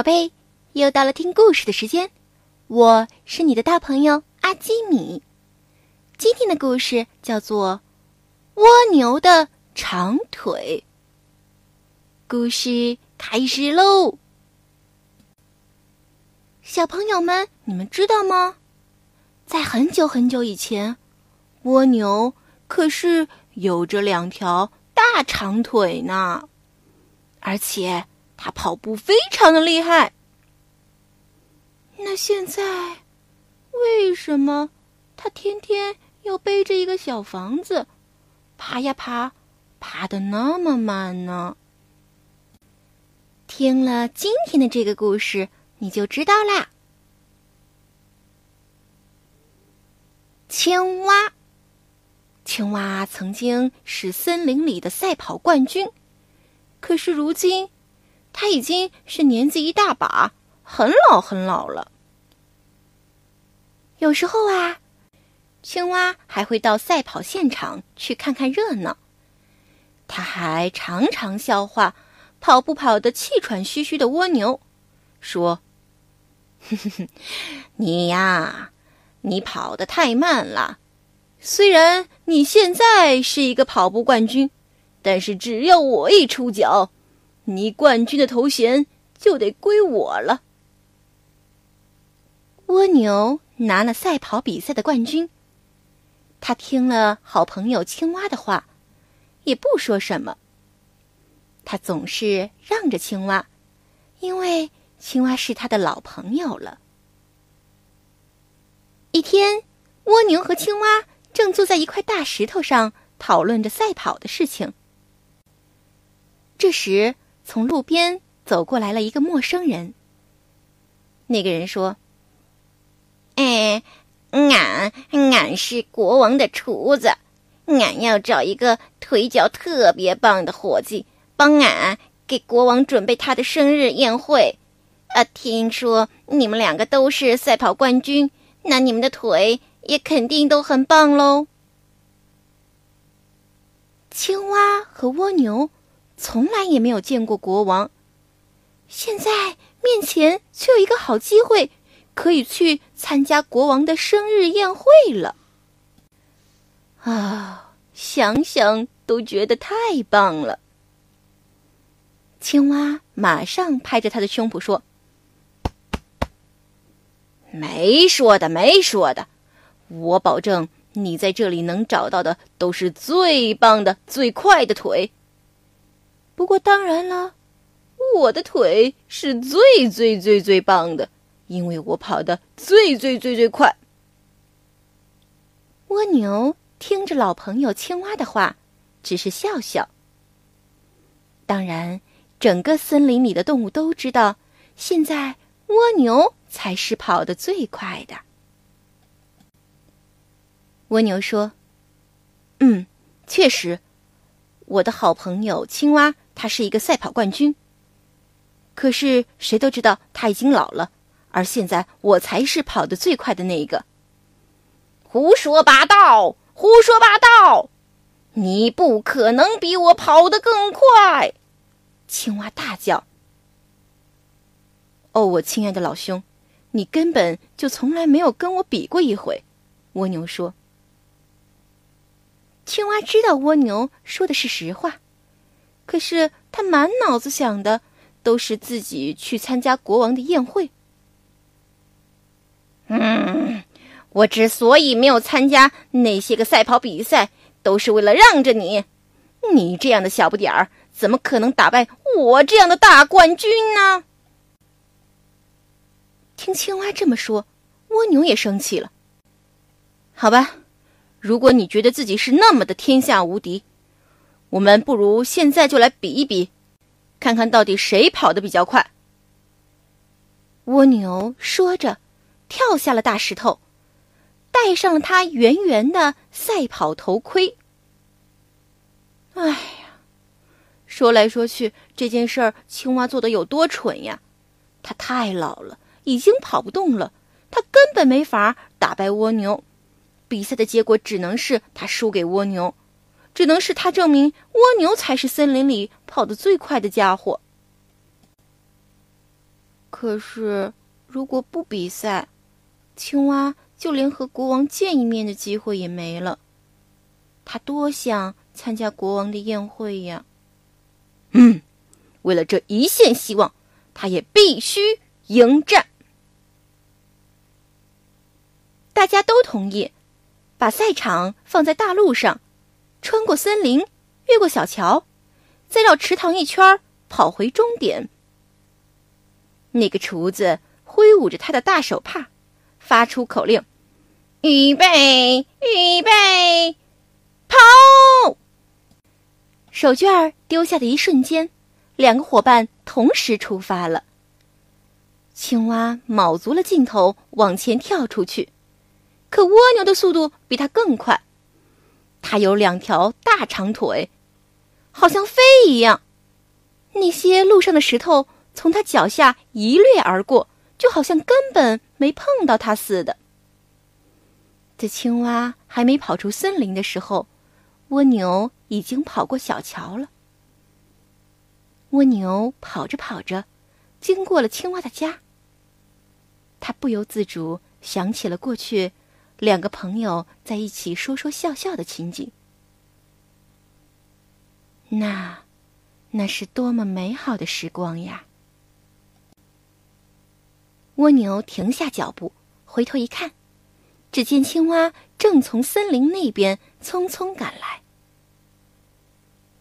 宝贝，又到了听故事的时间，我是你的大朋友阿基米。今天的故事叫做《蜗牛的长腿》。故事开始喽！小朋友们，你们知道吗？在很久很久以前，蜗牛可是有着两条大长腿呢，而且。他跑步非常的厉害。那现在，为什么他天天要背着一个小房子，爬呀爬，爬的那么慢呢？听了今天的这个故事，你就知道啦。青蛙，青蛙曾经是森林里的赛跑冠军，可是如今。他已经是年纪一大把，很老很老了。有时候啊，青蛙还会到赛跑现场去看看热闹。他还常常笑话跑步跑得气喘吁吁的蜗牛，说：“哼哼哼你呀，你跑得太慢了。虽然你现在是一个跑步冠军，但是只要我一出脚。”你冠军的头衔就得归我了。蜗牛拿了赛跑比赛的冠军，他听了好朋友青蛙的话，也不说什么。他总是让着青蛙，因为青蛙是他的老朋友了。一天，蜗牛和青蛙正坐在一块大石头上讨论着赛跑的事情。这时，从路边走过来了一个陌生人。那个人说：“哎，俺俺是国王的厨子，俺要找一个腿脚特别棒的伙计，帮俺给国王准备他的生日宴会。啊，听说你们两个都是赛跑冠军，那你们的腿也肯定都很棒喽。”青蛙和蜗牛。从来也没有见过国王，现在面前却有一个好机会，可以去参加国王的生日宴会了。啊，想想都觉得太棒了。青蛙马上拍着他的胸脯说：“没说的，没说的，我保证你在这里能找到的都是最棒的、最快的腿。”不过当然了，我的腿是最最最最棒的，因为我跑得最最最最快。蜗牛听着老朋友青蛙的话，只是笑笑。当然，整个森林里的动物都知道，现在蜗牛才是跑得最快的。蜗牛说：“嗯，确实，我的好朋友青蛙。”他是一个赛跑冠军，可是谁都知道他已经老了，而现在我才是跑得最快的那一个。胡说八道！胡说八道！你不可能比我跑得更快！青蛙大叫。哦，我亲爱的老兄，你根本就从来没有跟我比过一回。蜗牛说。青蛙知道蜗牛说的是实话。可是他满脑子想的都是自己去参加国王的宴会。嗯，我之所以没有参加那些个赛跑比赛，都是为了让着你。你这样的小不点儿，怎么可能打败我这样的大冠军呢？听青蛙这么说，蜗牛也生气了。好吧，如果你觉得自己是那么的天下无敌。我们不如现在就来比一比，看看到底谁跑得比较快。蜗牛说着，跳下了大石头，戴上了它圆圆的赛跑头盔。哎呀，说来说去，这件事儿青蛙做的有多蠢呀！它太老了，已经跑不动了，它根本没法打败蜗牛。比赛的结果只能是它输给蜗牛。只能是他证明蜗牛才是森林里跑得最快的家伙。可是，如果不比赛，青蛙就连和国王见一面的机会也没了。他多想参加国王的宴会呀！嗯，为了这一线希望，他也必须迎战。大家都同意，把赛场放在大路上，穿过森林，越过小桥，再绕池塘一圈，跑回终点。那个厨子挥舞着他的大手帕，发出口令：“预备，预备，跑！”手绢儿丢下的一瞬间，两个伙伴同时出发了。青蛙卯足了劲头往前跳出去，可蜗牛的速度比它更快。它有两条大长腿，好像飞一样。那些路上的石头。从它脚下一掠而过，就好像根本没碰到它似的。在青蛙还没跑出森林的时候，蜗牛已经跑过小桥了。蜗牛跑着跑着，经过了青蛙的家。他不由自主想起了过去两个朋友在一起说说笑笑的情景。那，那是多么美好的时光呀！蜗牛停下脚步，回头一看，只见青蛙正从森林那边匆匆赶来。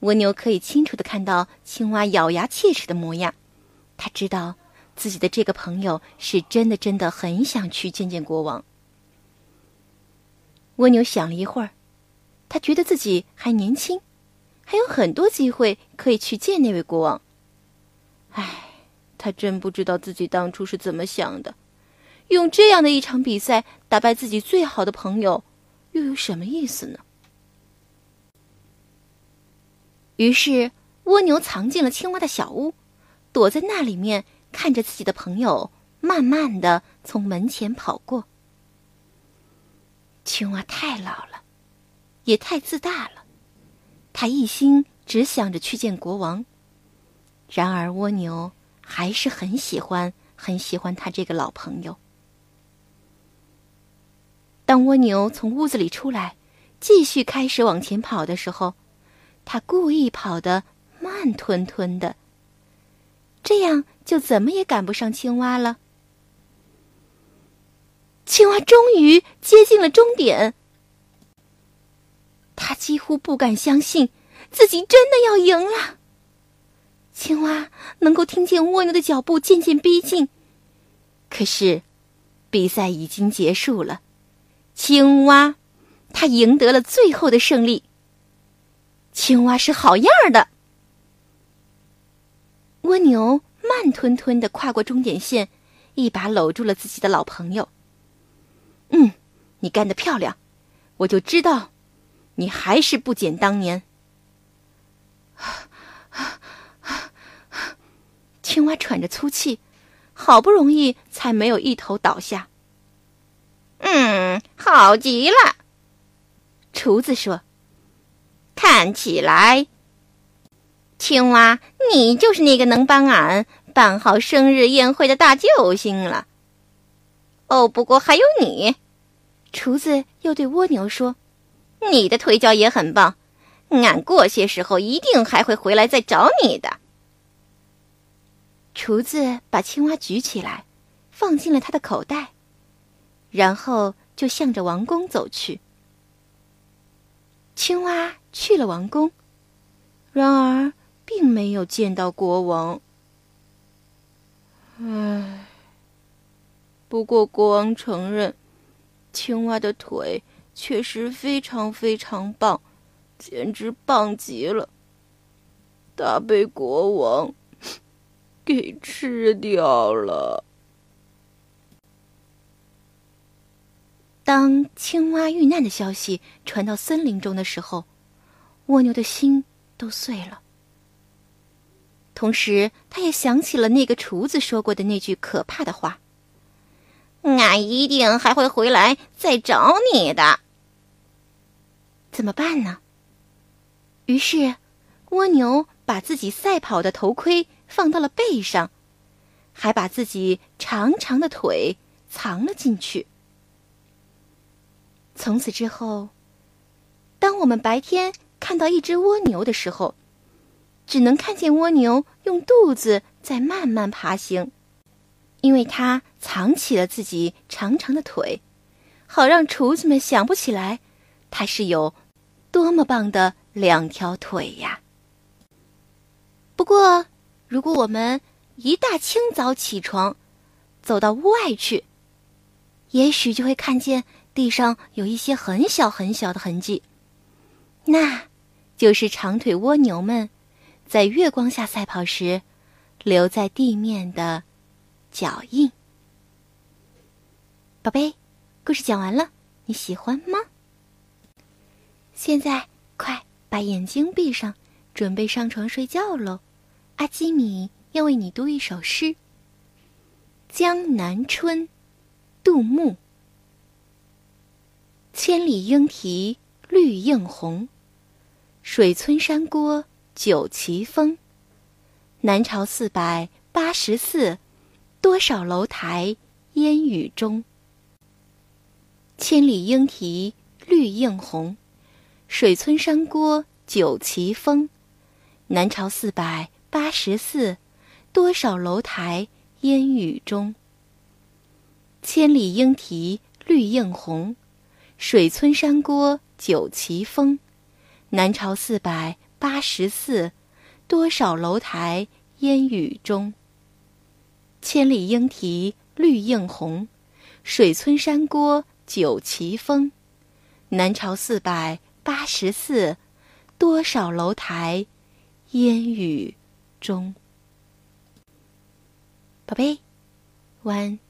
蜗牛可以清楚的看到青蛙咬牙切齿的模样，他知道自己的这个朋友是真的真的很想去见见国王。蜗牛想了一会儿，他觉得自己还年轻，还有很多机会可以去见那位国王。唉。他真不知道自己当初是怎么想的，用这样的一场比赛打败自己最好的朋友，又有什么意思呢？于是，蜗牛藏进了青蛙的小屋，躲在那里面，看着自己的朋友慢慢的从门前跑过。青蛙太老了，也太自大了，他一心只想着去见国王。然而，蜗牛。还是很喜欢，很喜欢他这个老朋友。当蜗牛从屋子里出来，继续开始往前跑的时候，他故意跑得慢吞吞的，这样就怎么也赶不上青蛙了。青蛙终于接近了终点，他几乎不敢相信自己真的要赢了。青蛙能够听见蜗牛的脚步渐渐逼近，可是，比赛已经结束了。青蛙，它赢得了最后的胜利。青蛙是好样的。蜗牛慢吞吞的跨过终点线，一把搂住了自己的老朋友。嗯，你干得漂亮，我就知道，你还是不减当年。青蛙喘着粗气，好不容易才没有一头倒下。嗯，好极了，厨子说：“看起来，青蛙，你就是那个能帮俺办好生日宴会的大救星了。哦，不过还有你。”厨子又对蜗牛说：“你的腿脚也很棒，俺过些时候一定还会回来再找你的。”厨子把青蛙举起来，放进了他的口袋，然后就向着王宫走去。青蛙去了王宫，然而并没有见到国王。唉，不过国王承认，青蛙的腿确实非常非常棒，简直棒极了。他被国王。给吃掉了。当青蛙遇难的消息传到森林中的时候，蜗牛的心都碎了。同时，他也想起了那个厨子说过的那句可怕的话：“一定还会回来再找你的。”怎么办呢？于是，蜗牛把自己赛跑的头盔。放到了背上，还把自己长长的腿藏了进去。从此之后，当我们白天看到一只蜗牛的时候，只能看见蜗牛用肚子在慢慢爬行，因为他藏起了自己长长的腿，好让厨子们想不起来他是有多么棒的两条腿呀。不过，如果我们一大清早起床，走到屋外去，也许就会看见地上有一些很小很小的痕迹，那就是长腿蜗牛们。在月光下赛跑时，留在地面的脚印。宝贝，故事讲完了，你喜欢吗？现在快把眼睛闭上，准备上床睡觉喽。阿基米要为你读一首诗，《江南春》，杜牧。千里莺啼绿映红，水村山郭。酒旗风。南朝四百八十寺，多少楼台烟雨中。千里莺啼绿映红，水村山郭酒旗风。南朝四百八十寺，多少楼台烟雨中。千里莺啼绿映红，水村山郭酒旗风。南朝四百。八十寺，多少楼台烟雨中。千里莺啼绿映红，水村山郭酒旗风。南朝四百八十寺，多少楼台烟雨中。宝贝，晚安。